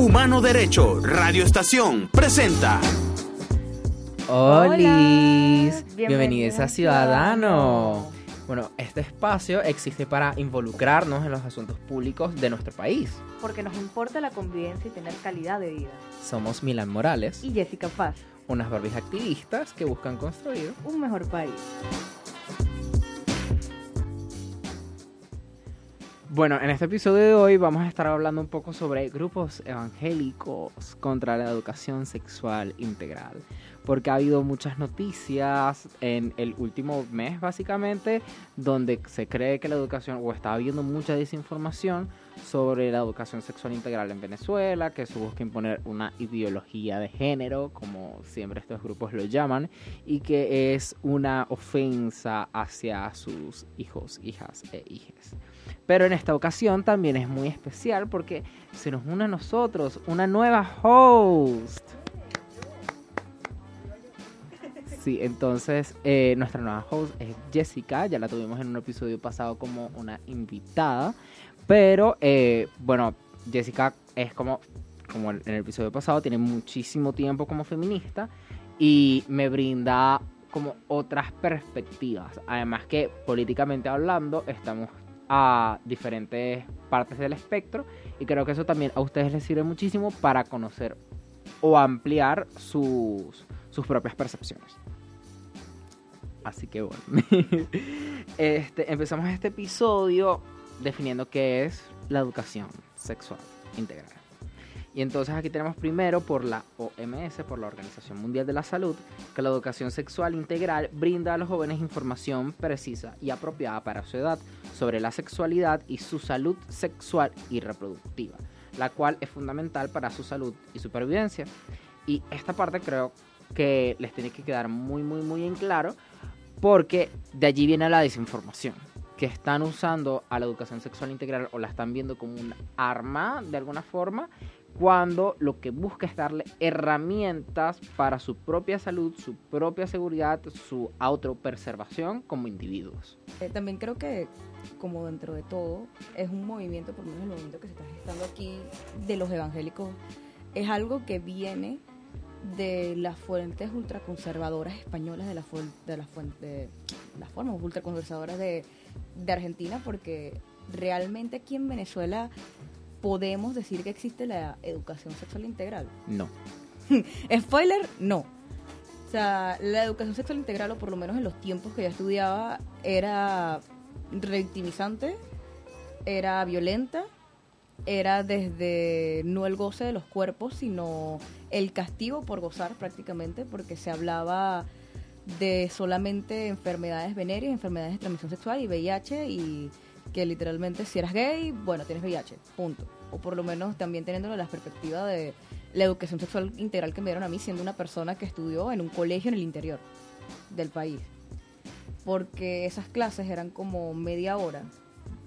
Humano Derecho, Radio Estación, presenta. Hola, bienvenidos bienvenidos a a Ciudadano. Bueno, este espacio existe para involucrarnos en los asuntos públicos de nuestro país. Porque nos importa la convivencia y tener calidad de vida. Somos Milan Morales, Y Jessica Paz, unas Barbies activistas que buscan construir un mejor país. Bueno, en este episodio de hoy vamos a estar hablando un poco sobre grupos evangélicos contra la educación sexual integral. Porque ha habido muchas noticias en el último mes, básicamente, donde se cree que la educación, o está habiendo mucha desinformación sobre la educación sexual integral en Venezuela, que se busca imponer una ideología de género, como siempre estos grupos lo llaman, y que es una ofensa hacia sus hijos, hijas e hijes. Pero en esta ocasión también es muy especial porque se nos une a nosotros una nueva host. Sí, entonces eh, nuestra nueva host es Jessica, ya la tuvimos en un episodio pasado como una invitada, pero eh, bueno, Jessica es como, como en el episodio pasado, tiene muchísimo tiempo como feminista y me brinda como otras perspectivas. Además que políticamente hablando estamos a diferentes partes del espectro y creo que eso también a ustedes les sirve muchísimo para conocer o ampliar sus, sus propias percepciones. Así que bueno, este, empezamos este episodio definiendo qué es la educación sexual integral. Y entonces aquí tenemos primero por la OMS, por la Organización Mundial de la Salud, que la educación sexual integral brinda a los jóvenes información precisa y apropiada para su edad sobre la sexualidad y su salud sexual y reproductiva, la cual es fundamental para su salud y supervivencia. Y esta parte creo que les tiene que quedar muy, muy, muy en claro, porque de allí viene la desinformación que están usando a la educación sexual integral o la están viendo como un arma de alguna forma cuando lo que busca es darle herramientas para su propia salud, su propia seguridad, su autopreservación como individuos. Eh, también creo que, como dentro de todo, es un movimiento, por lo menos el movimiento que se está gestando aquí de los evangélicos, es algo que viene de las fuentes ultraconservadoras españolas, de, la fu- de, las fuen- de las formas ultraconservadoras de, de Argentina, porque realmente aquí en Venezuela podemos decir que existe la educación sexual integral. No. Spoiler, no. O sea, la educación sexual integral, o por lo menos en los tiempos que yo estudiaba, era revictimizante, era violenta, era desde no el goce de los cuerpos, sino el castigo por gozar prácticamente, porque se hablaba de solamente enfermedades venéreas, enfermedades de transmisión sexual y VIH, y que literalmente si eras gay, bueno, tienes VIH, punto. O por lo menos también teniendo la perspectiva de la educación sexual integral que me dieron a mí siendo una persona que estudió en un colegio en el interior del país. Porque esas clases eran como media hora,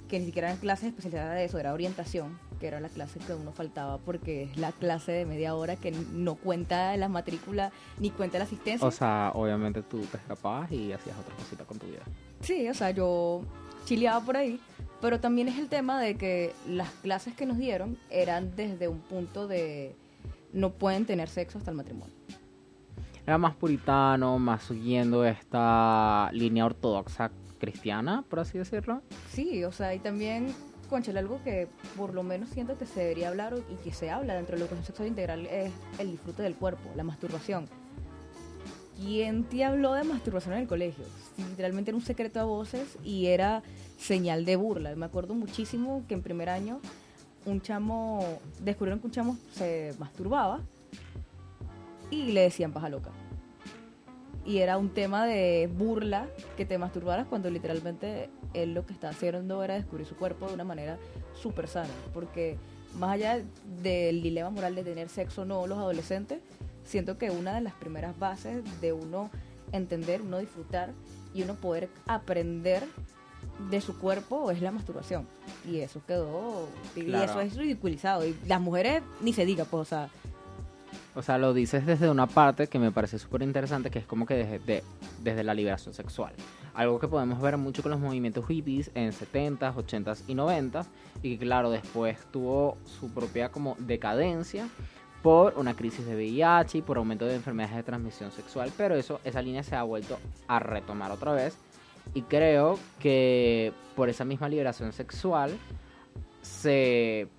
que ni siquiera eran clases especializadas de eso, era orientación, que era la clase que uno faltaba porque es la clase de media hora que no cuenta la matrícula ni cuenta la asistencia. O sea, obviamente tú te escapabas y hacías otra cosita con tu vida. Sí, o sea, yo chileaba por ahí, pero también es el tema de que las clases que nos dieron eran desde un punto de no pueden tener sexo hasta el matrimonio. Era más puritano, más siguiendo esta línea ortodoxa cristiana, por así decirlo. Sí, o sea, y también, conchale, algo que por lo menos siento que se debería hablar y que se habla dentro de la educación sexual integral es el disfrute del cuerpo, la masturbación. ¿Quién te habló de masturbación en el colegio? Literalmente era un secreto a voces y era señal de burla. Me acuerdo muchísimo que en primer año un chamo, descubrieron que un chamo se masturbaba y le decían paja loca. Y era un tema de burla que te masturbaras cuando literalmente él lo que estaba haciendo era descubrir su cuerpo de una manera súper sana. Porque más allá del dilema moral de tener sexo o no los adolescentes, siento que una de las primeras bases de uno entender, uno disfrutar y uno poder aprender de su cuerpo es la masturbación. Y eso quedó, y Claro. eso es ridiculizado. Y las mujeres ni se diga, pues, o sea, O sea, lo dices desde una parte que me parece súper interesante, que es como que desde, de- desde la liberación sexual. Algo que podemos ver mucho con los movimientos hippies en 70s, 80s y 90s. Y que claro, después tuvo su propia como decadencia por una crisis de VIH y por aumento de enfermedades de transmisión sexual. Pero eso, esa línea se ha vuelto a retomar otra vez. Y creo que por esa misma liberación sexual se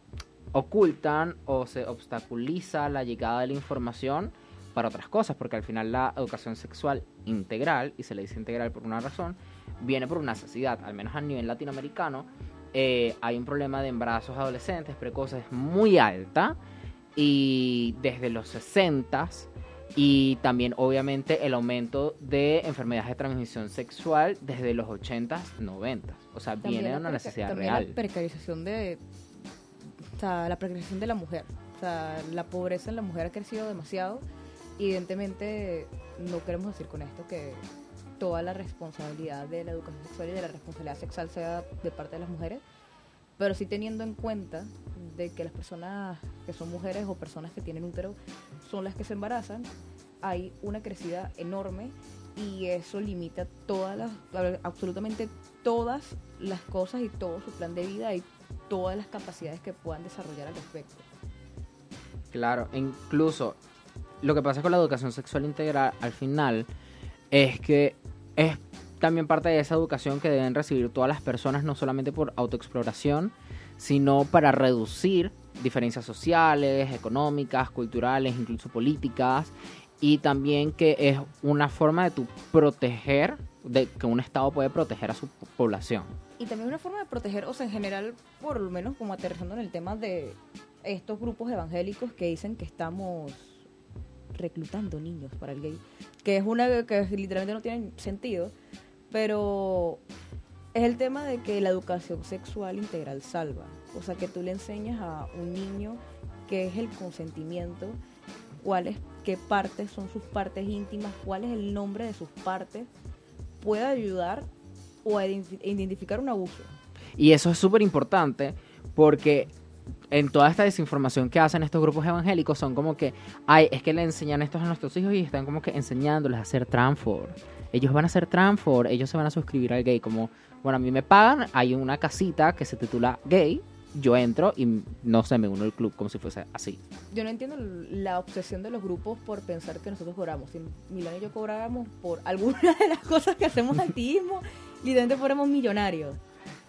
ocultan o se obstaculiza la llegada de la información para otras cosas, porque al final la educación sexual integral, y se le dice integral por una razón, viene por una necesidad, al menos a nivel latinoamericano, eh, hay un problema de embarazos adolescentes precoces muy alta, y desde los 60 y también obviamente el aumento de enfermedades de transmisión sexual desde los 80s, 90s. O sea, También viene de una necesidad real. La precarización de. O sea, la precarización de la mujer. O sea, la pobreza en la mujer ha crecido demasiado. Evidentemente, no queremos decir con esto que toda la responsabilidad de la educación sexual y de la responsabilidad sexual sea de parte de las mujeres, pero sí teniendo en cuenta de que las personas que son mujeres o personas que tienen útero son las que se embarazan, hay una crecida enorme y eso limita todas las, absolutamente todas las cosas y todo su plan de vida y todas las capacidades que puedan desarrollar al respecto. Claro, incluso lo que pasa con la educación sexual integral al final es que es también parte de esa educación que deben recibir todas las personas, no solamente por autoexploración, sino para reducir diferencias sociales, económicas, culturales, incluso políticas, y también que es una forma de tu proteger, de que un Estado puede proteger a su po- población. Y también una forma de proteger, o sea, en general, por lo menos como aterrizando en el tema de estos grupos evangélicos que dicen que estamos reclutando niños para el gay, que es una que literalmente no tiene sentido, pero es el tema de que la educación sexual integral salva, o sea, que tú le enseñas a un niño qué es el consentimiento, cuáles, qué partes son sus partes íntimas, cuál es el nombre de sus partes, puede ayudar o a identi- identificar un abuso. Y eso es súper importante porque en toda esta desinformación que hacen estos grupos evangélicos son como que, ay, es que le enseñan esto a nuestros hijos y están como que enseñándoles a hacer transfor. Ellos van a hacer transfor, ellos se van a suscribir al gay. Como, bueno, a mí me pagan, hay una casita que se titula gay, yo entro y no sé, me uno al club como si fuese así. Yo no entiendo la obsesión de los grupos por pensar que nosotros cobramos. Si Milán y yo cobráramos por alguna de las cosas que hacemos activismo, literalmente fuéramos millonarios.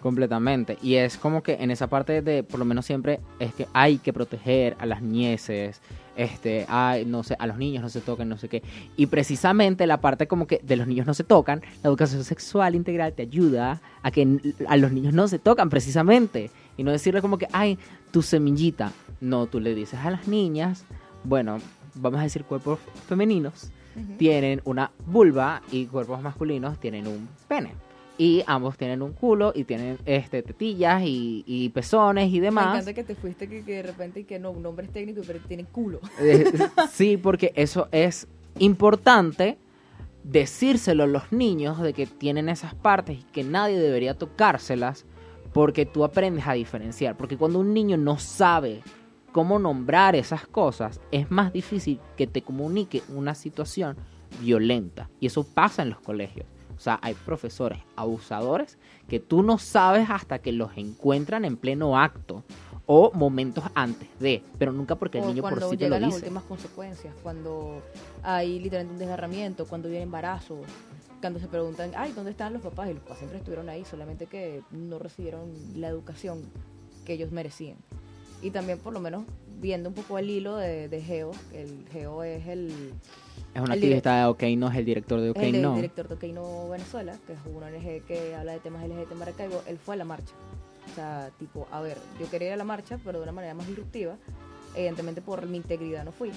Completamente. Y es como que en esa parte de, por lo menos siempre, es que hay que proteger a las nieces, este, hay, no sé, a los niños no se tocan, no sé qué. Y precisamente la parte como que de los niños no se tocan, la educación sexual integral te ayuda a que a los niños no se tocan precisamente. Y no decirle como que, ay, tu semillita. No, tú le dices a las niñas, bueno, vamos a decir cuerpos femeninos, tienen una vulva y cuerpos masculinos tienen un pene. Y ambos tienen un culo y tienen este tetillas y, y pezones y Me demás. encanta que te fuiste que, que de repente y que no, un nombre es técnico pero tiene culo. Eh, sí, porque eso es importante decírselo a los niños de que tienen esas partes y que nadie debería tocárselas porque tú aprendes a diferenciar. Porque cuando un niño no sabe cómo nombrar esas cosas, es más difícil que te comunique una situación violenta. Y eso pasa en los colegios. O sea, hay profesores abusadores que tú no sabes hasta que los encuentran en pleno acto o momentos antes de, pero nunca porque el o niño por cuando sí te lo llegan las dice. últimas consecuencias, cuando hay literalmente un desgarramiento, cuando viene embarazo, cuando se preguntan, ay, ¿dónde están los papás? Y los papás siempre estuvieron ahí, solamente que no recibieron la educación que ellos merecían. Y también, por lo menos, viendo un poco el hilo de, de Geo, el Geo es el, Es un el activista de OK No, es el director de OK es el director de OK No Venezuela, que es una ONG que habla de temas LGBT en Maracaibo, él fue a la marcha. O sea, tipo, a ver, yo quería ir a la marcha, pero de una manera más disruptiva. Evidentemente por mi integridad no fui.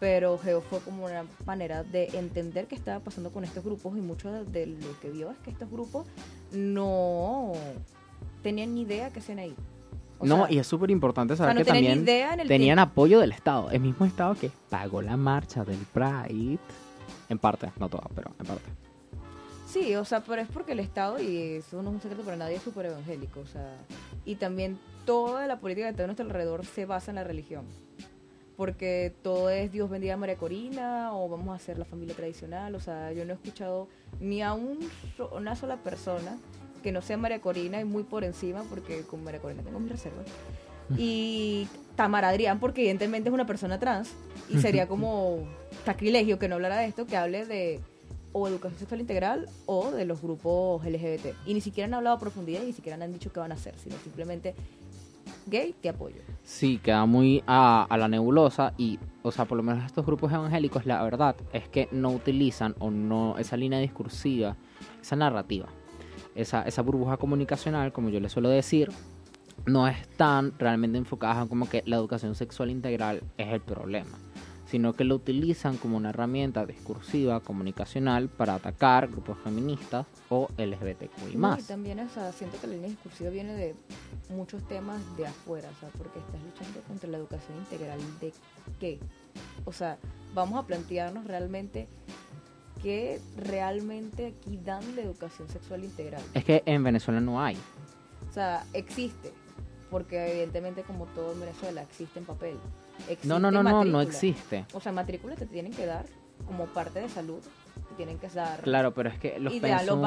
Pero Geo fue como una manera de entender qué estaba pasando con estos grupos y mucho de, de lo que vio es que estos grupos no tenían ni idea que hacían ahí. O no, sea, y es súper importante o sea, saber no que también tenían tiempo. apoyo del Estado. El mismo Estado que pagó la marcha del Pride. En parte, no toda, pero en parte. Sí, o sea, pero es porque el Estado, y eso no es un secreto para nadie, es súper evangélico. O sea, y también toda la política que está a nuestro alrededor se basa en la religión. porque todo es Dios bendiga a María Corina o vamos a hacer la familia tradicional. O sea, yo no he escuchado ni a un una sola persona que no sea María Corina y muy por encima, porque con María Corina tengo mis reservas. Y Tamara Adrián, porque evidentemente es una persona trans y sería como sacrilegio que no hablara de esto, que hable de o educación sexual integral o de los grupos LGBT. Y ni siquiera han hablado a profundidad y ni siquiera han dicho qué van a hacer, sino simplemente gay, te apoyo. Sí, queda muy a, a la nebulosa y, o sea, por lo menos estos grupos evangélicos, la verdad es que no utilizan o no esa línea discursiva, esa narrativa, esa, esa burbuja comunicacional, como yo le suelo decir, no están realmente enfocadas en como que la educación sexual integral es el problema, sino que lo utilizan como una herramienta discursiva, comunicacional, para atacar grupos feministas o LGBTQI+. No, y también, o sea, siento que la línea discursiva viene de muchos temas de afuera, o sea, porque estás luchando contra la educación integral de qué. O sea, vamos a plantearnos realmente qué realmente aquí dan la educación sexual integral. Es que en Venezuela no hay. O sea, existe, porque evidentemente como todo en Venezuela existe en papel. Existe No, no, no, no, no existe. O sea, matrícula te tienen que dar como parte de salud, te tienen que dar Claro, pero es que los y, te pensum,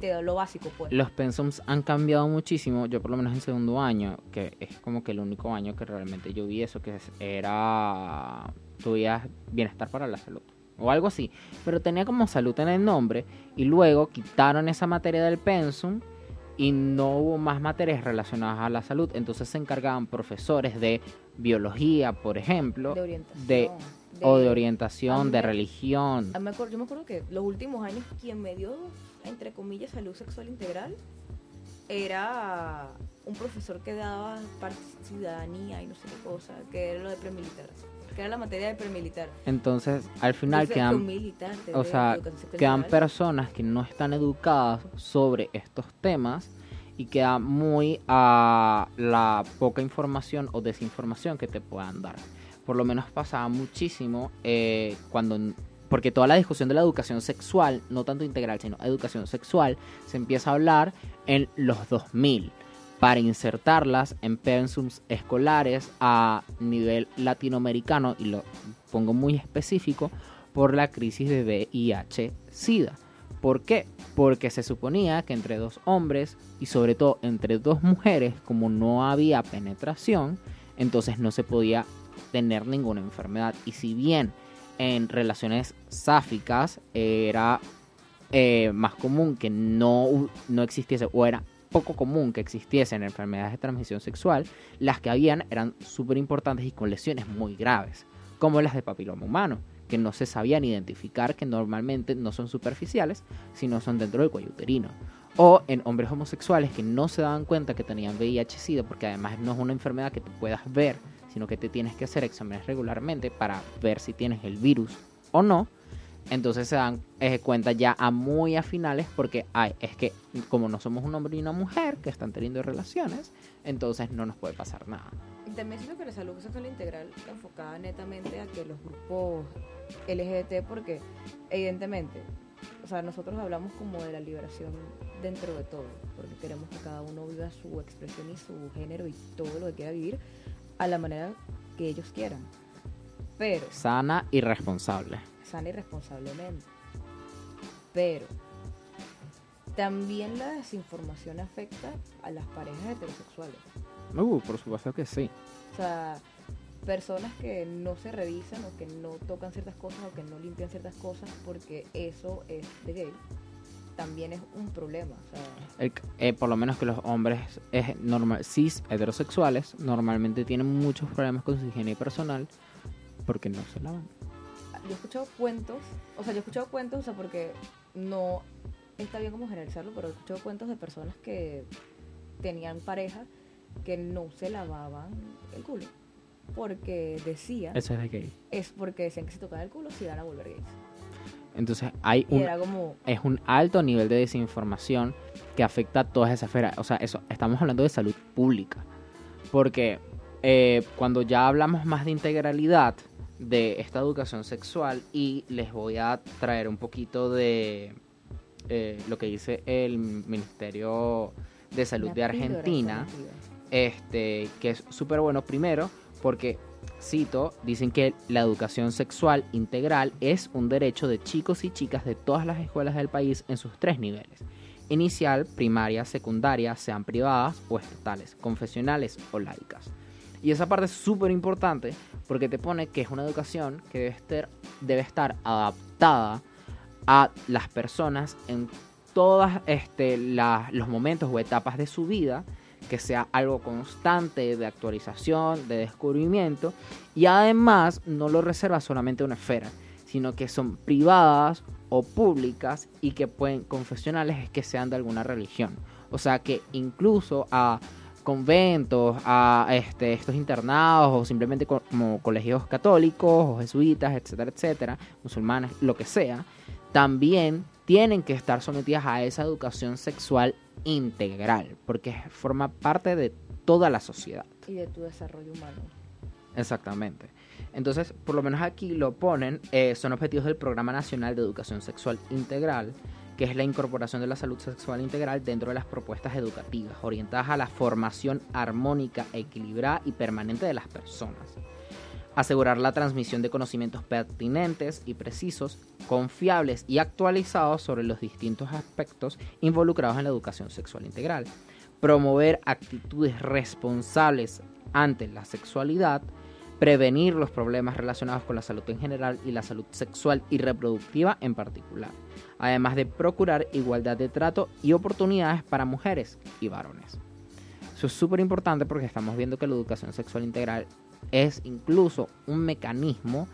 da lo básico, pues. los pensums han cambiado muchísimo. Yo por lo menos en segundo año, que es como que el único año que realmente yo vi eso, que era tuvías bienestar para la salud o algo así. Pero tenía como salud en el nombre y luego quitaron esa materia del pensum y no hubo más materias relacionadas a la salud. Entonces se encargaban profesores de biología, por ejemplo, de orientación. de- o de orientación, de me- religión. me acuerdo- yo me acuerdo que los últimos años quien me dio, entre comillas, salud sexual integral era un profesor que daba parte ciudadanía y no sé qué cosa, que era lo de premilitar, que era la materia de premilitar. Entonces, al final Entonces, quedan militar, O sea, quedan personas que no están educadas sobre estos temas y queda muy a la poca información o desinformación que te puedan dar. Por lo menos pasaba muchísimo eh, cuando... Porque toda la discusión de la educación sexual, no tanto integral, sino educación sexual, se empieza a hablar en los 2000 para insertarlas en pensums escolares a nivel latinoamericano, y lo pongo muy específico, por la crisis de VIH-Sida. ¿Por qué? Porque se suponía que entre dos hombres y sobre todo entre dos mujeres, como no había penetración, entonces no se podía tener ninguna enfermedad. Y si bien en relaciones sáficas era eh, más común que no, no existiese o era poco común que existiesen enfermedades de transmisión sexual, las que habían eran súper importantes y con lesiones muy graves, como las de papiloma humano, que no se sabían identificar, que normalmente no son superficiales, sino son dentro del cuello uterino. O en hombres homosexuales que no se daban cuenta que tenían VIH-Sida, porque además no es una enfermedad que tú puedas ver, sino que te tienes que hacer exámenes regularmente para ver si tienes el virus o no. Entonces se dan eh, cuenta ya a muy a finales porque ay, es que como no somos un hombre y una mujer que están teniendo relaciones, entonces no nos puede pasar nada. También siento que la salud sexual integral está enfocada netamente a que los grupos LGBT, porque evidentemente, o sea, nosotros hablamos como de la liberación dentro de todo, porque queremos que cada uno viva su expresión y su género y todo lo que quiera vivir a la manera que ellos quieran. Pero, Sana y responsable. Sana y responsablemente. Pero, también la desinformación afecta a las parejas heterosexuales. Uh, por supuesto que sí. O sea, personas que no se revisan o que no tocan ciertas cosas o que no limpian ciertas cosas porque eso es de gay, también es un problema. O sea, El- eh, por lo menos que los hombres es normal, cis heterosexuales normalmente tienen muchos problemas con su higiene personal porque no se lavan. Yo he escuchado cuentos, o sea, yo he escuchado cuentos, o sea, porque no está bien como generalizarlo, pero he escuchado cuentos de personas que tenían pareja que no se lavaban el culo. Porque decía, Eso es de gay. es porque decían que si tocaban el culo se iban a volver gays. Entonces hay un, como, es un alto nivel de desinformación que afecta a todas esas esferas. O sea, eso, estamos hablando de salud pública. Porque eh, cuando ya hablamos más de integralidad de esta educación sexual, y les voy a traer un poquito de eh, lo que dice el Ministerio de Salud la de Argentina, este, que es súper bueno primero porque cito, dicen que la educación sexual integral es un derecho de chicos y chicas de todas las escuelas del país en sus tres niveles. Inicial, primaria, secundaria, sean privadas o estatales, confesionales o laicas. Y esa parte es súper importante porque te pone que es una educación que debe estar, adaptada a las personas en todos este, los momentos o etapas de su vida, que sea algo constante de actualización, de descubrimiento, y además no lo reserva solamente a una esfera, sino que son privadas o públicas y que pueden confesionales es que sean de alguna religión. O sea que incluso a conventos, a este, estos internados o simplemente co- como colegios católicos o jesuitas, etcétera, etcétera, musulmanes, lo que sea, también tienen que estar sometidas a esa educación sexual integral, porque forma parte de toda la sociedad. Y de tu desarrollo humano. Exactamente. Entonces, por lo menos aquí lo ponen, eh, son objetivos del Programa Nacional de Educación Sexual Integral, que es la incorporación de la salud sexual integral dentro de las propuestas educativas, orientadas a la formación armónica, equilibrada y permanente de las personas. Asegurar la transmisión de conocimientos pertinentes y precisos, confiables y actualizados sobre los distintos aspectos involucrados en la educación sexual integral. Promover actitudes responsables ante la sexualidad, prevenir los problemas relacionados con la salud en general y la salud sexual y reproductiva en particular, además de procurar igualdad de trato y oportunidades para mujeres y varones. Eso es súper importante porque estamos viendo que la educación sexual integral es incluso un mecanismo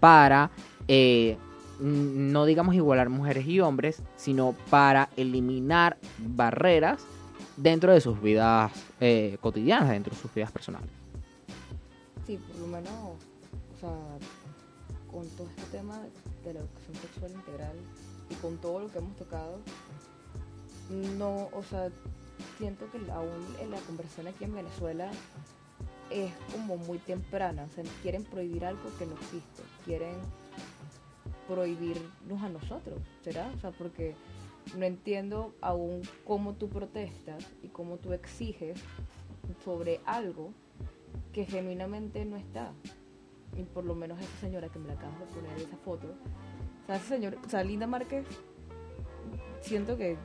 para, eh, no digamos igualar mujeres y hombres, sino para eliminar barreras dentro de sus vidas eh, cotidianas, dentro de sus vidas personales. Sí, por lo menos, o sea, con todo este tema de la educación sexual integral y con todo lo que hemos tocado, no, o sea, siento que aún en la conversación aquí en Venezuela es como muy temprana, o sea, quieren prohibir algo que no existe, quieren prohibirnos a nosotros, ¿será? O sea, porque no entiendo aún cómo tú protestas y cómo tú exiges sobre algo que genuinamente no está. Y por lo menos esa señora que me la acabas de poner esa foto. O sea, esa señora, o sea, Linda Márquez, siento que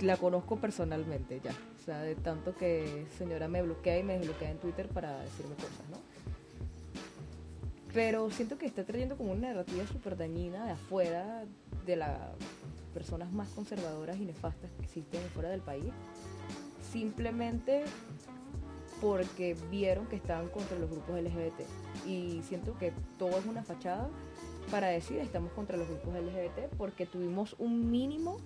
la conozco personalmente ya. O sea, de tanto que señora me bloquea y me desbloquea en Twitter para decirme cosas, ¿no? Pero siento que está trayendo como una narrativa súper dañina de afuera, de las personas más conservadoras y nefastas que existen fuera del país. Simplemente porque vieron que estaban contra los grupos LGBT. Y siento que todo es una fachada para decir estamos contra los grupos LGBT porque tuvimos un mínimo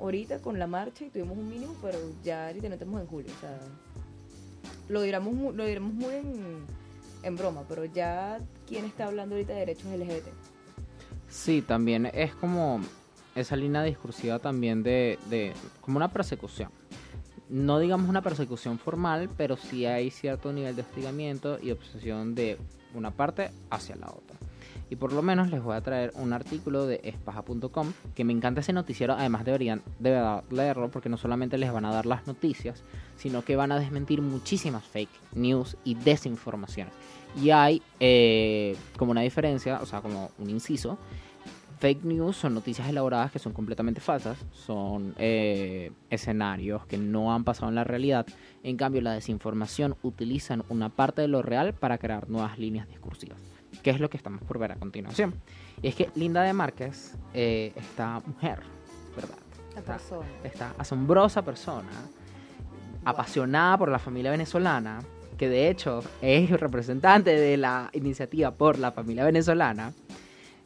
ahorita con la marcha y tuvimos un mínimo, pero ya ahorita no estamos en julio. Lo diremos, lo diremos muy en, broma, pero ya quién está hablando ahorita de derechos LGBT. Sí, también es como esa línea discursiva también de como una persecución. No digamos una persecución formal, pero sí hay cierto nivel de hostigamiento y obsesión de una parte hacia la otra. Y por lo menos les voy a traer un artículo de espaja.com que me encanta ese noticiero, además deberían de verdad leerlo porque no solamente les van a dar las noticias, sino que van a desmentir muchísimas fake news y desinformaciones. Y hay eh, como una diferencia, o sea, como un inciso, fake news son noticias elaboradas que son completamente falsas, son eh, escenarios que no han pasado en la realidad. En cambio, la desinformación utilizan una parte de lo real para crear nuevas líneas discursivas, que es lo que estamos por ver a continuación. Y es que Linda de Márquez, eh, esta mujer, ¿verdad? Esta asombrosa persona, apasionada por la familia venezolana, que de hecho es representante de la iniciativa por la familia venezolana.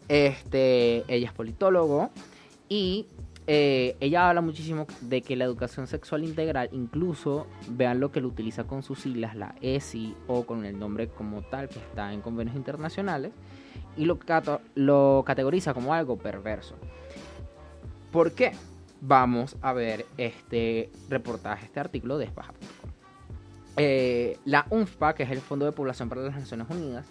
Este, ella es politólogo y eh, ella habla muchísimo de que la educación sexual integral, incluso vean lo que lo utiliza con sus siglas, la ESI o con el nombre como tal que está en convenios internacionales, y lo, lo categoriza como algo perverso. ¿Por qué? Vamos a ver este reportaje, este artículo de Espaja.com. Eh, la UNFPA, que es el Fondo de Población para las Naciones Unidas,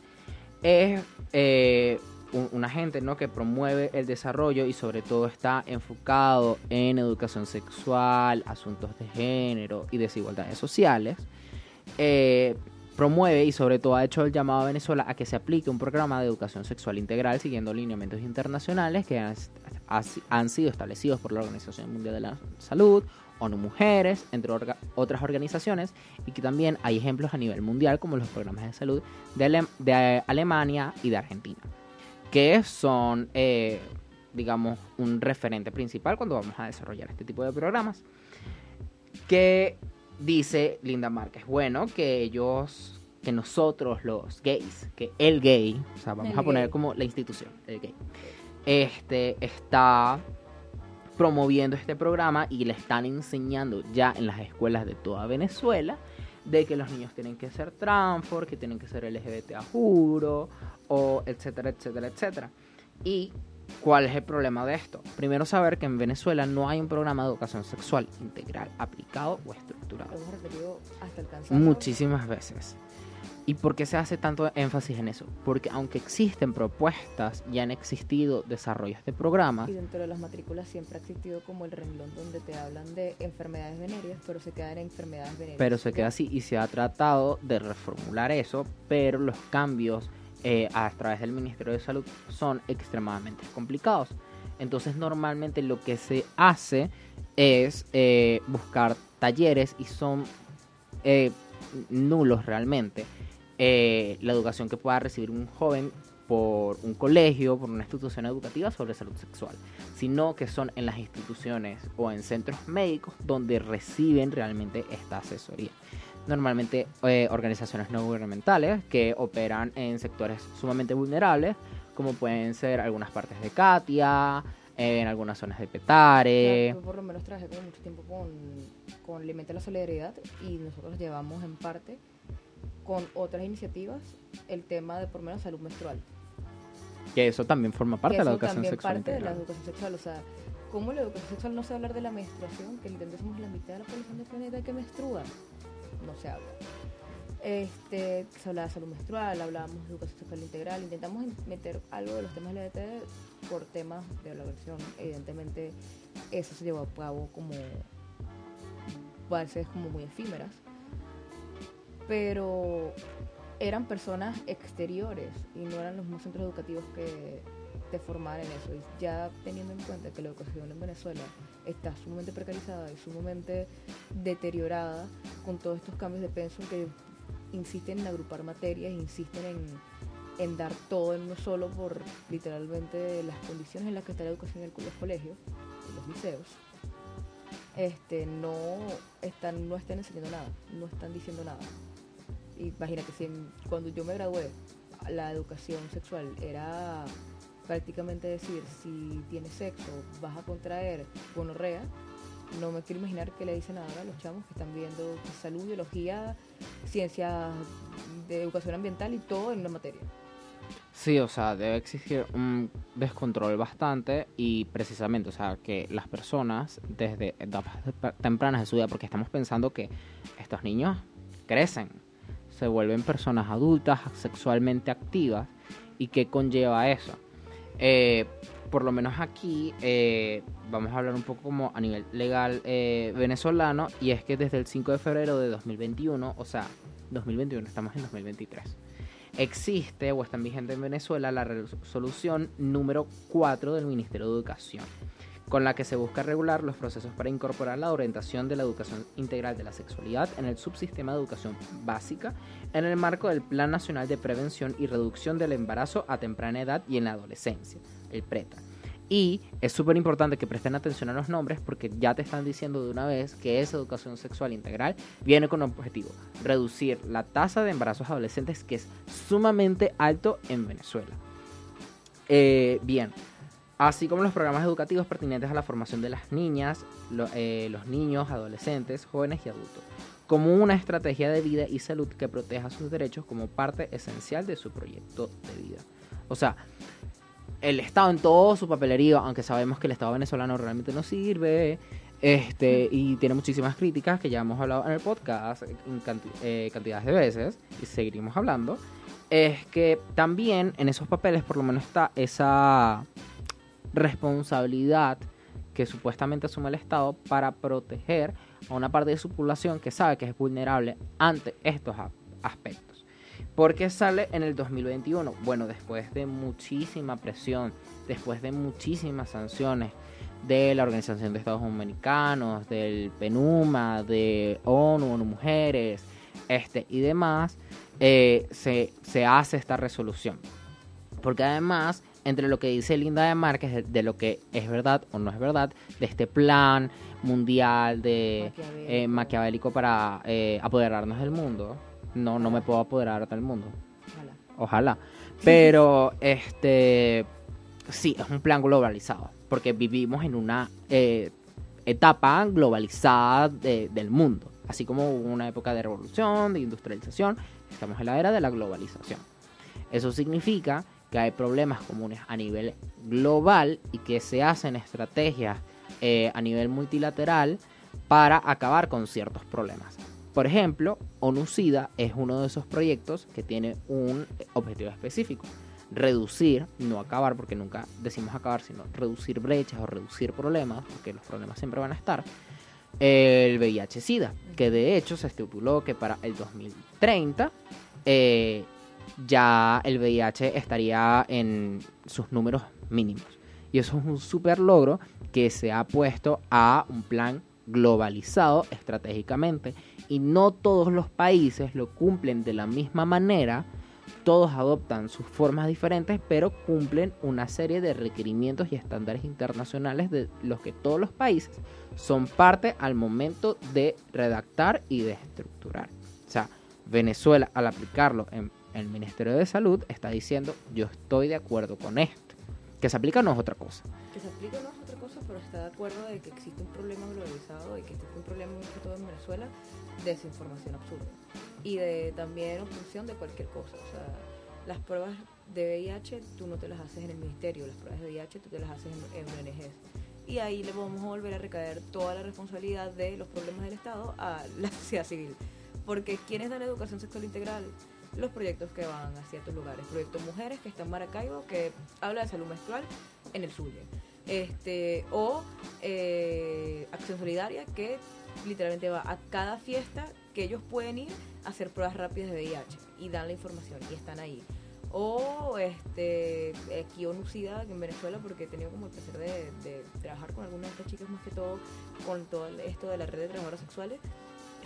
es eh, un, un agente ¿no? que promueve el desarrollo y sobre todo está enfocado en educación sexual, asuntos de género y desigualdades sociales. Eh, promueve y sobre todo ha hecho el llamado a Venezuela a que se aplique un programa de educación sexual integral siguiendo lineamientos internacionales que han, han sido establecidos por la Organización Mundial de la Salud, ONU Mujeres, entre orga- otras organizaciones, y que también hay ejemplos a nivel mundial como los programas de salud de, Ale- de Alemania y de Argentina, que son, eh, digamos, un referente principal cuando vamos a desarrollar este tipo de programas. Que dice Linda Márquez, bueno, que ellos, que nosotros los gays, que el gay, o sea, vamos El a poner gay. como la institución, el gay, este está promoviendo este programa y le están enseñando ya en las escuelas de toda Venezuela de que los niños tienen que ser transfor, que tienen que ser LGBT a juro, o etcétera, etcétera, etcétera. ¿Y cuál es el problema de esto? Primero saber que en Venezuela no hay un programa de educación sexual integral aplicado o estructurado. Hemos repetido hasta el. Muchísimas veces. ¿Y por qué se hace tanto énfasis en eso? Porque aunque existen propuestas y han existido desarrollos de programas, Y dentro de las matrículas siempre ha existido como el renglón donde te hablan de enfermedades venéreas, pero se quedan en enfermedades venéreas. pero se queda así y se ha tratado de reformular eso, pero los cambios eh, a través del Ministerio de Salud son extremadamente complicados. Entonces normalmente lo que se hace es eh, buscar talleres y son eh, nulos realmente eh, la educación que pueda recibir un joven por un colegio, por una institución educativa sobre salud sexual, sino que son en las instituciones o en centros médicos donde reciben realmente esta asesoría. Normalmente eh, organizaciones no gubernamentales que operan en sectores sumamente vulnerables, como pueden ser algunas partes de Katia, en algunas zonas de Petare. Yo por lo menos trabajé mucho tiempo con, con Alimenta la Solidaridad y nosotros llevamos en parte con otras iniciativas el tema de por menos salud menstrual. Que eso también forma parte Que de la eso educación también sexual parte de la educación sexual. O sea, ¿cómo la educación sexual no se hablar de la menstruación? Que literalmente somos la mitad de la población del planeta que menstrua. No se habla. Este, se hablaba de salud menstrual, hablábamos de educación sexual integral, intentamos in- meter algo de los temas LGBT por temas de la versión. Evidentemente, eso se llevó a cabo como bases como muy efímeras. Pero eran personas exteriores y no eran los mismos centros educativos que te formaban en eso. Y ya teniendo en cuenta que la educación en Venezuela está sumamente precarizada y sumamente deteriorada con todos estos cambios de pensum que insisten en agrupar materias, insisten en, en dar todo en uno solo por literalmente las condiciones en las que está la educación en los colegios, en los liceos. Este, no están, no están enseñando nada, no están diciendo nada. Imagínate, si cuando yo me gradué, la educación sexual era prácticamente decir, si tienes sexo, vas a contraer gonorrea, no me quiero imaginar que le dicen ahora a los chamos que están viendo salud, biología, ciencias de educación ambiental y todo en una materia. Sí, o sea, debe existir un descontrol bastante y precisamente, o sea, que las personas desde etapas te- tempranas de su vida, porque estamos pensando que estos niños crecen, se vuelven personas adultas, sexualmente activas, y qué conlleva eso. Eh, por lo menos aquí eh, vamos a hablar un poco como a nivel legal eh, venezolano, y es que desde el 5 de febrero de 2021, o sea, 2021, estamos en 2023 existe o está vigente en Venezuela la resolución número 4 del Ministerio de Educación, con la que se busca regular los procesos para incorporar la orientación de la educación integral de la sexualidad en el subsistema de educación básica en el marco del Plan Nacional de Prevención y Reducción del Embarazo a temprana edad y en la adolescencia, el PRETA. Y es súper importante que presten atención a los nombres porque ya te están diciendo de una vez que esa educación sexual integral viene con un objetivo, reducir la tasa de embarazos adolescentes que es sumamente alto en Venezuela. Eh, bien, así como los programas educativos pertinentes a la formación de las niñas, eh, los niños, adolescentes, jóvenes y adultos, como una estrategia de vida y salud que proteja sus derechos como parte esencial de su proyecto de vida. O sea, el Estado en todo su papelerío, aunque sabemos que el Estado venezolano realmente no sirve, este, y tiene muchísimas críticas que ya hemos hablado en el podcast en eh, cantidades de veces, y seguiremos hablando, es que también en esos papeles por lo menos está esa responsabilidad que supuestamente asume el Estado para proteger a una parte de su población que sabe que es vulnerable ante estos aspectos. ¿Por qué sale en el 2021? Bueno, después de muchísima presión, después de muchísimas sanciones de la Organización de Estados Americanos, del PENUMA, de ONU, ONU Mujeres, este y demás, eh, se, se hace esta resolución. Porque además, entre lo que dice Linda de Márquez, de, de lo que es verdad o no es verdad, de este plan mundial de Maquiavélico. eh, maquiavélico para eh, apoderarnos del mundo, no, no me puedo apoderar del mundo Ojalá. ojalá. Pero este sí, es un plan globalizado, porque vivimos en una eh, etapa globalizada de- del mundo, así como hubo una época de revolución, de industrialización, estamos en la era de la globalización. Eso significa que hay problemas comunes a nivel global y que se hacen estrategias eh, a nivel multilateral para acabar con ciertos problemas. Por ejemplo, ONU-SIDA es uno de esos proyectos que tiene un objetivo específico. Reducir, no acabar, porque nunca decimos acabar, sino reducir brechas o reducir problemas, porque los problemas siempre van a estar. El VIH-Sida, que de hecho se estipuló que para el 2030 eh, ya el VIH estaría en sus números mínimos. Y eso es un super logro que se ha puesto a un plan globalizado estratégicamente y no todos los países lo cumplen de la misma manera, todos adoptan sus formas diferentes, pero cumplen una serie de requerimientos y estándares internacionales de los que todos los países son parte al momento de redactar y de estructurar. O sea, Venezuela al aplicarlo en el Ministerio de Salud está diciendo yo estoy de acuerdo con esto. Que se aplica no es otra cosa. Que se aplica no es otra cosa, pero está de acuerdo de que existe un problema globalizado y que existe un problema, que todo en Venezuela, de desinformación absurda. Y de también obstrucción de cualquier cosa. O sea, las pruebas de VIH tú no te las haces en el ministerio, las pruebas de VIH tú te las haces en, en ONGs. Y ahí le vamos a volver a recaer toda la responsabilidad de los problemas del Estado a la sociedad civil. Porque quienes dan educación sexual integral, los proyectos que van a ciertos lugares. Proyecto Mujeres, que está en Maracaibo, que habla de salud menstrual en el suyo. Este, o eh, Acción Solidaria, que literalmente va a cada fiesta que ellos pueden ir a hacer pruebas rápidas de VIH y dan la información y están ahí. O este, aquí ONUCIDA en Venezuela, porque he tenido como el placer de, de trabajar con algunas de estas chicas, más que todo con todo esto de la red de trabajadoras sexuales,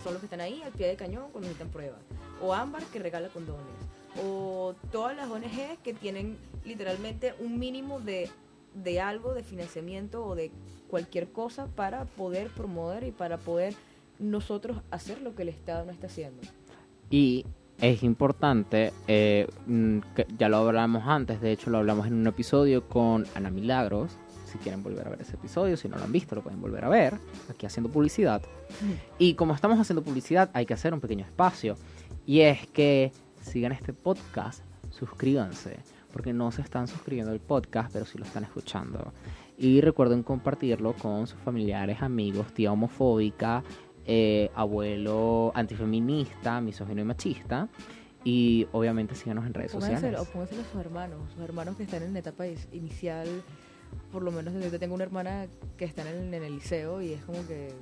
son los que están ahí al pie de cañón cuando necesitan pruebas. O Ámbar, que regala condones. O todas las ONG que tienen literalmente un mínimo de, de algo, de financiamiento o de cualquier cosa para poder promover y para poder nosotros hacer lo que el Estado no está haciendo. Y es importante, eh, mm, ya lo hablamos antes, de hecho lo hablamos en un episodio con Ana Milagros. Si quieren volver a ver ese episodio, si no lo han visto, lo pueden volver a ver, aquí haciendo publicidad. Y como estamos haciendo publicidad, hay que hacer un pequeño espacio. Y es que sigan este podcast, suscríbanse, porque no se están suscribiendo al podcast, pero sí lo están escuchando. Y recuerden compartirlo con sus familiares, amigos, tía homofóbica, eh, abuelo antifeminista, misógino y machista. Y obviamente síganos en redes Pónganselo, sociales. o pónganselo a sus hermanos, sus hermanos que están en la etapa inicial. Por lo menos yo tengo una hermana que está en el, en el liceo y es como que,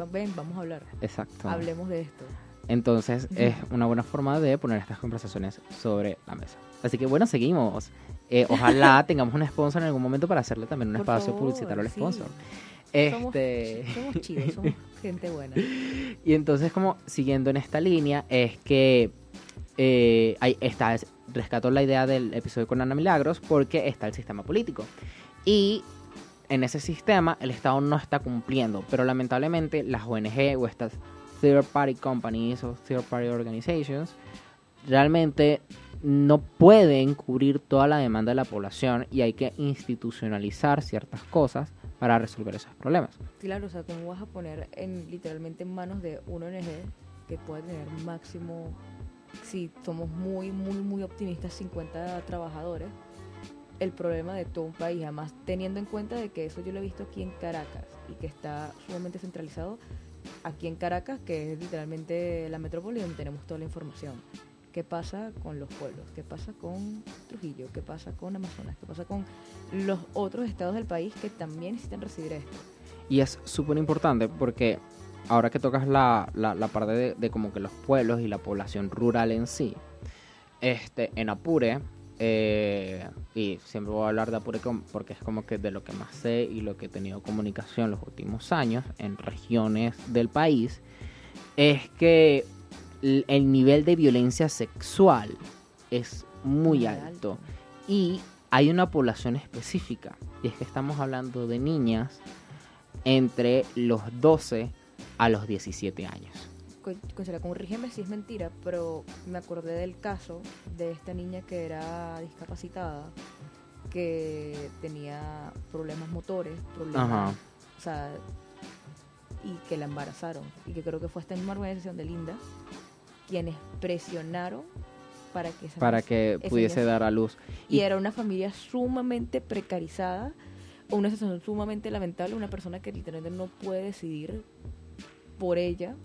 "Va- ven, vamos a hablar, Exacto. hablemos de esto. Entonces es una buena forma de poner estas conversaciones sobre la mesa. Así que bueno, seguimos. Eh, ojalá tengamos un sponsor en algún momento para hacerle también un Por espacio favor, publicitario al sí. sponsor. Somos, Este, somos chidos, somos gente buena. y entonces como siguiendo en esta línea es que eh, ahí está, es- rescato la idea del episodio con Ana Milagros porque está el sistema político. Y en ese sistema el Estado no está cumpliendo, pero lamentablemente las ONG o estas third party companies o third party organizations realmente no pueden cubrir toda la demanda de la población y hay que institucionalizar ciertas cosas para resolver esos problemas. Claro, o sea, ¿cómo vas a poner en literalmente en manos de una ONG que puede tener máximo, si somos muy, muy, muy optimistas, 50 trabajadores, el problema de todo un país? Además, teniendo en cuenta de que eso yo lo he visto aquí en Caracas y que está sumamente centralizado aquí en Caracas, que es literalmente la metrópoli donde tenemos toda la información. ¿Qué pasa con los pueblos? ¿Qué pasa con Trujillo? ¿Qué pasa con Amazonas? ¿Qué pasa con los otros estados del país que también necesitan recibir esto? Y es súper importante porque ahora que tocas la, la, la parte de, de como que los pueblos y la población rural en sí, este, en Apure, eh, y siempre voy a hablar de Apure com- porque es como que de lo que más sé y lo que he tenido comunicación los últimos años en regiones del país, es que el nivel de violencia sexual es muy Muy alto. alto. Y hay una población específica, y es que estamos hablando de niñas entre los 12 a los 17 años. Con- Conchela, corrígeme si es mentira, pero me acordé del caso de esta niña que era discapacitada, que tenía problemas motores, problemas, Ajá. o sea, y que la embarazaron. Y que creo que fue esta misma organización de Linda quienes presionaron para que esa para que pudiese dar a luz. Y Y- era una familia sumamente precarizada, una situación sumamente lamentable, una persona que literalmente no puede decidir por ella,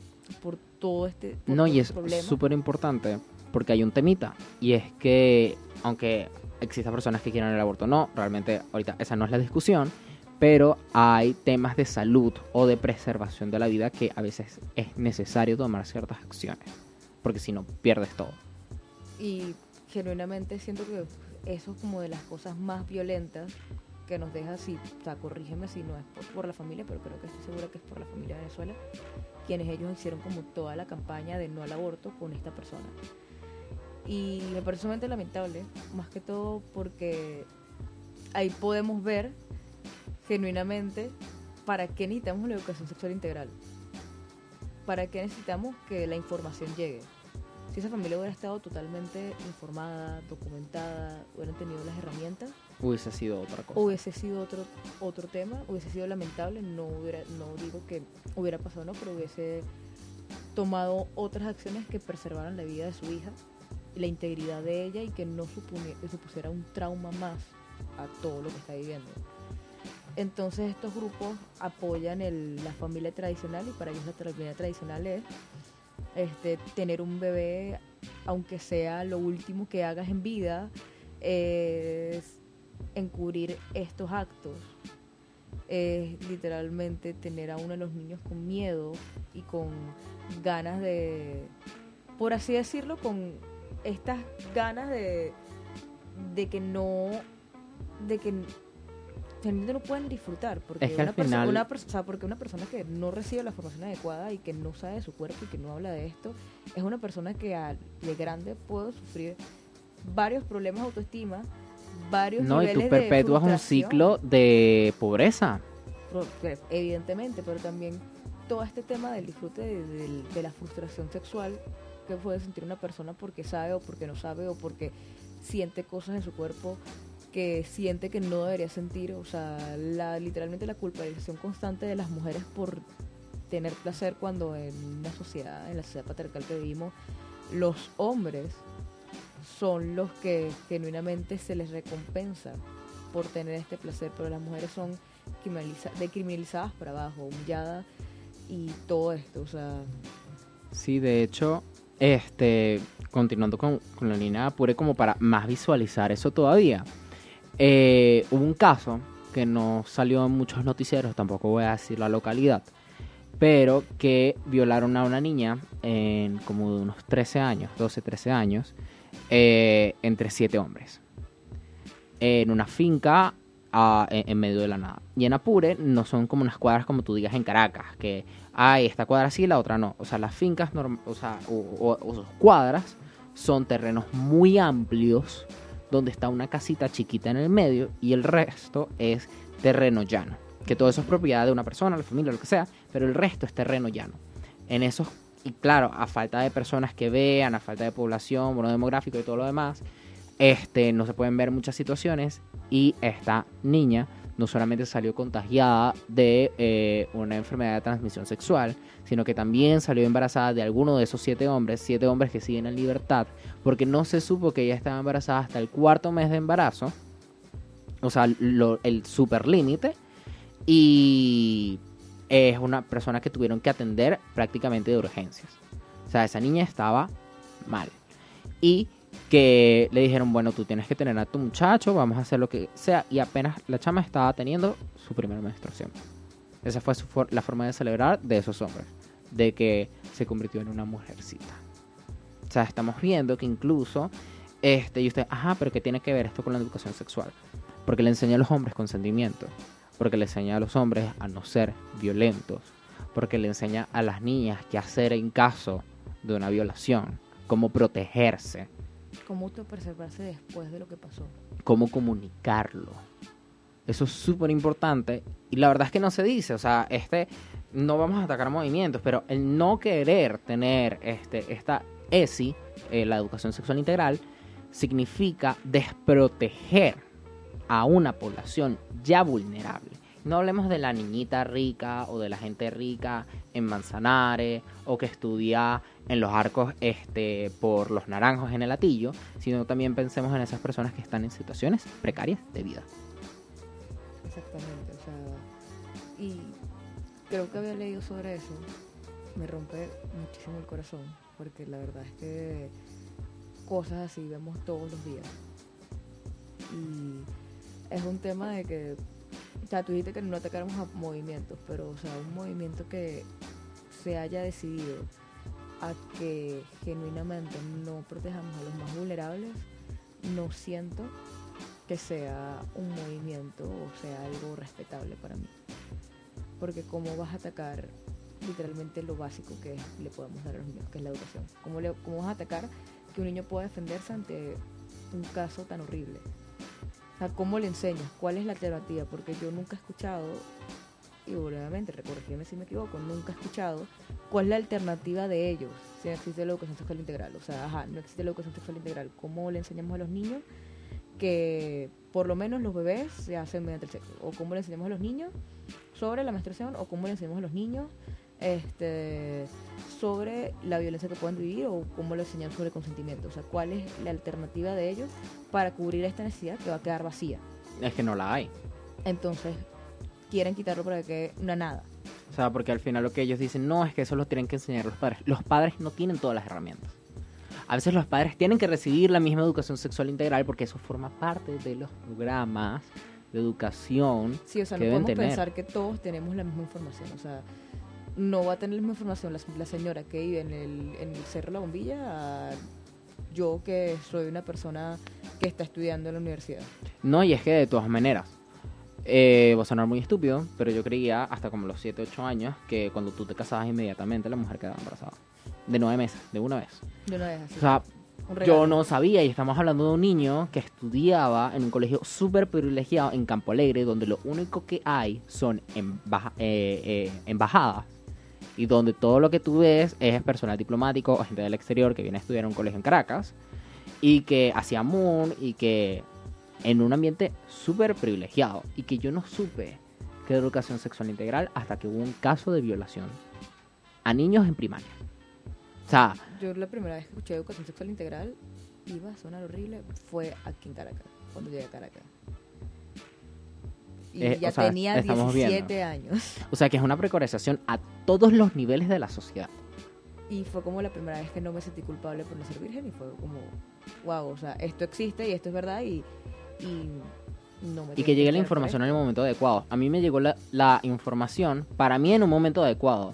por todo este por No, todo y este es problema. súper importante porque hay un temita. Y es que, aunque existan personas que quieran el aborto, no, realmente ahorita esa no es la discusión. Pero hay temas de salud o de preservación de la vida que a veces es necesario tomar ciertas acciones. Porque si no, pierdes todo. Y genuinamente siento que eso es como de las cosas más violentas que nos deja así, o sea, corrígeme si no es por, por la familia, pero creo que estoy segura que es por la familia de Venezuela, quienes ellos hicieron como toda la campaña de no al aborto con esta persona. Y me parece sumamente lamentable, más que todo porque ahí podemos ver genuinamente para qué necesitamos la educación sexual integral. ¿Para qué necesitamos que la información llegue? Si esa familia hubiera estado totalmente informada, documentada, hubieran tenido las herramientas, Hubiese sido otra cosa. hubiese sido otro otro tema, hubiese sido lamentable, no hubiera no digo que hubiera pasado no, pero hubiese tomado otras acciones que preservaran la vida de su hija, la integridad de ella y que no supone- supusiera un trauma más a todo lo que está viviendo. Entonces estos grupos apoyan el- la familia tradicional y para ellos la familia tradicional es este, tener un bebé, aunque sea lo último que hagas en vida, es encubrir estos actos. Es literalmente tener a uno de los niños con miedo y con ganas de, por así decirlo, con estas ganas de, de que no, de que realmente no pueden disfrutar porque Es que al una perso- final- una o sea, porque una persona que no recibe la formación adecuada y que no sabe de su cuerpo y que no habla de esto es una persona que al- de grande puede sufrir varios problemas de autoestima varios No, y tú perpetúas un ciclo de pobreza. Pues, evidentemente, pero también todo este tema del disfrute de la frustración sexual que puede sentir una persona porque sabe o porque no sabe o porque siente cosas en su cuerpo que siente que no debería sentir, o sea, la, literalmente la culpabilización constante de las mujeres por tener placer cuando en una sociedad, en la sociedad patriarcal que vivimos, los hombres son los que genuinamente se les recompensa por tener este placer, pero las mujeres son criminaliza- decriminalizadas para abajo, humilladas y todo esto, o sea, Sí, de hecho, este, continuando con, con la línea Apure, como para más visualizar eso todavía. Eh, hubo un caso que no salió en muchos noticieros, tampoco voy a decir la localidad, pero que violaron a una niña en como de unos 13 años, 12, 13 años, eh, entre siete hombres. En una finca en, medio de la nada. Y en Apure no son como unas cuadras como tú digas en Caracas, que hay esta cuadra sí, la otra no. O sea, las fincas, o sea, o sus cuadras son terrenos muy amplios donde está una casita chiquita en el medio y el resto es terreno llano. Que todo eso es propiedad de una persona, la familia, lo que sea, pero el resto es terreno llano. En esos, y claro, a falta de personas que vean, a falta de población, bono demográfico y todo lo demás, este, no se pueden ver muchas situaciones y esta niña no solamente salió contagiada de eh, una enfermedad de transmisión sexual, sino que también salió embarazada de alguno de esos siete hombres, siete hombres que siguen en libertad, porque no se supo que ella estaba embarazada hasta el cuarto mes de embarazo, o sea, el super límite, y es una persona que tuvieron que atender prácticamente de urgencias. O sea, esa niña estaba mal. Y que le dijeron, bueno, tú tienes que tener a tu muchacho, vamos a hacer lo que sea. Y apenas la chama estaba teniendo su primera menstruación. Esa fue la forma de celebrar de esos hombres. De que se convirtió en una mujercita. O sea, estamos viendo que incluso Este, y usted, ajá, pero ¿qué tiene que ver esto con la educación sexual? Porque le enseña a los hombres consentimiento, porque le enseña a los hombres a no ser violentos, porque le enseña a las niñas qué hacer en caso de una violación, cómo protegerse, Cómo autopreservarse después de lo que pasó. cómo comunicarlo. Eso es súper importante y la verdad es que no se dice, o sea, este no vamos a atacar movimientos, pero el no querer tener este esta ESI, eh, la educación sexual integral, significa desproteger a una población ya vulnerable. No hablemos de la niñita rica o de la gente rica en Manzanares o que estudia en los arcos este, por los naranjos en el latillo, sino también pensemos en esas personas que están en situaciones precarias de vida. Exactamente, o sea, y creo que había leído sobre eso. Me rompe muchísimo el corazón, porque la verdad es que cosas así vemos todos los días. Y es un tema de que, o sea, tú dijiste que no atacáramos a movimientos, pero, o sea, un movimiento que se haya decidido a que genuinamente no protejamos a los más vulnerables, no siento que sea un movimiento o sea algo respetable para mí. Porque cómo vas a atacar literalmente lo básico que le podemos dar a los niños, que es la educación. ¿Cómo, le, cómo vas a atacar que un niño pueda defenderse ante un caso tan horrible? O sea, ¿cómo le enseñas? ¿Cuál es la alternativa? Porque yo nunca he escuchado, y obviamente, recorrígeme si me equivoco, nunca he escuchado cuál es la alternativa de ellos si no existe la educación sexual integral. O sea, ajá, no existe la educación sexual integral. ¿Cómo le enseñamos a los niños que por lo menos los bebés se hacen mediante el sexo? ¿O cómo le enseñamos a los niños sobre la menstruación? ¿O cómo le enseñamos a los niños este, sobre la violencia que pueden vivir? ¿O cómo le enseñamos sobre consentimiento? O sea, ¿cuál es la alternativa de ellos para cubrir esta necesidad que va a quedar vacía? Es que no la hay. Entonces, quieren quitarlo para que una nada. O sea, porque al final lo que ellos dicen, no, es que eso lo tienen que enseñar los padres. Los padres no tienen todas las herramientas. A veces los padres tienen que recibir la misma educación sexual integral porque eso forma parte de los programas de educación Sí, o sea, no podemos tener. pensar que todos tenemos la misma información. O sea, no va a tener la misma información la, la señora que vive en el, en el Cerro La Bombilla a yo que soy una persona que está estudiando en la universidad. No, y es que de todas maneras, eh, va a sonar muy estúpido, pero yo creía hasta como los 7, 8 años que cuando tú te casabas inmediatamente la mujer quedaba embarazada. De nueve meses, de una vez. De una vez así. O sea, yo no sabía y estamos hablando de un niño que estudiaba en un colegio súper privilegiado en Campo Alegre, donde lo único que hay son embaja- eh, eh, embajadas y donde todo lo que tú ves es personal diplomático o gente del exterior que viene a estudiar en un colegio en Caracas y que hacía Moon y que en un ambiente súper privilegiado y que yo no supe que era educación sexual integral hasta que hubo un caso de violación a niños en primaria. O sea, Yo la primera vez que escuché educación sexual integral, iba a sonar horrible, fue aquí en Caracas, cuando llegué a Caracas. Y Eh, ya o sea, tenía estamos 17 viendo. años. O sea que es una precarización a todos los niveles de la sociedad. Y fue como la primera vez que no me sentí culpable por no ser virgen y fue como, wow, o sea, esto existe y esto es verdad y, y no me Y que llegue la información en el momento adecuado. A mí me llegó la, la información, para mí en un momento adecuado.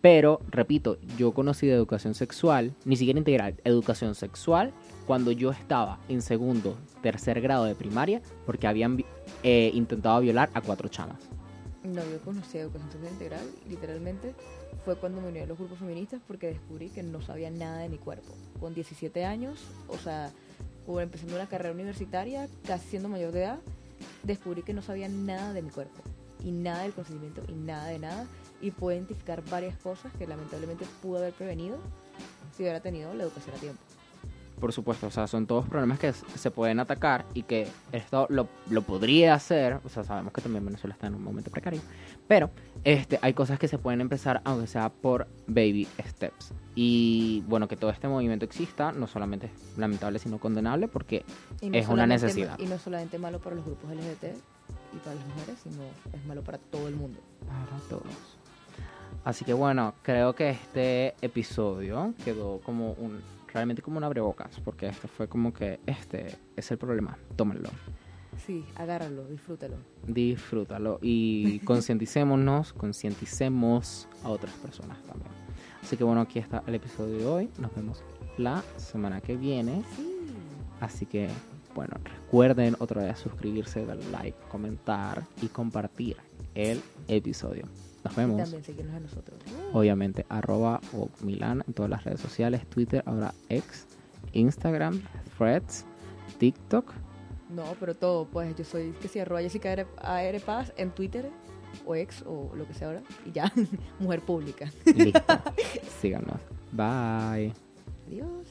Pero, repito, yo conocí de educación sexual, ni siquiera integral, educación sexual, cuando yo estaba en segundo, tercer grado de primaria, porque habían eh, intentado violar a cuatro chamas. No, yo conocí educación sexual integral, literalmente fue cuando me uní a los grupos feministas porque descubrí que no sabía nada de mi cuerpo. Con 17 años, o sea, empezando una carrera universitaria, casi siendo mayor de edad, descubrí que no sabía nada de mi cuerpo, y nada del consentimiento, y nada de nada, y pude identificar varias cosas que lamentablemente pude haber prevenido si hubiera tenido la educación a tiempo. Por supuesto, o sea, son todos problemas que se pueden atacar y que esto lo, lo podría hacer, o sea, sabemos que también Venezuela está en un momento precario, pero este, hay cosas que se pueden empezar, aunque sea por baby steps. Y bueno, que todo este movimiento exista, no solamente es lamentable, sino condenable, porque no Es una necesidad. Y no solamente malo para los grupos LGBT y para las mujeres, sino es malo para todo el mundo. para todos. Así que bueno, creo que este episodio quedó como un, realmente como un abrebocas, porque este fue como que, este es el problema, tómenlo. Sí, agárralo, disfrútalo. disfrútalo y concienticémonos, concienticemos a otras personas también. Así que bueno, aquí está el episodio de hoy. Nos vemos la semana que viene. Sí. Así que, bueno, recuerden otra vez suscribirse, dar like, comentar y compartir el episodio. Nos Y vemos. también seguirnos a nosotros. Obviamente, arroba o Milan en todas las redes sociales, Twitter, ahora X, Instagram, Threads, TikTok. No, pero todo, pues yo soy que si arroba Jessica AR AR Paz en Twitter o ex o lo que sea ahora y ya, mujer pública. Listo. Síganos. Bye. Adiós.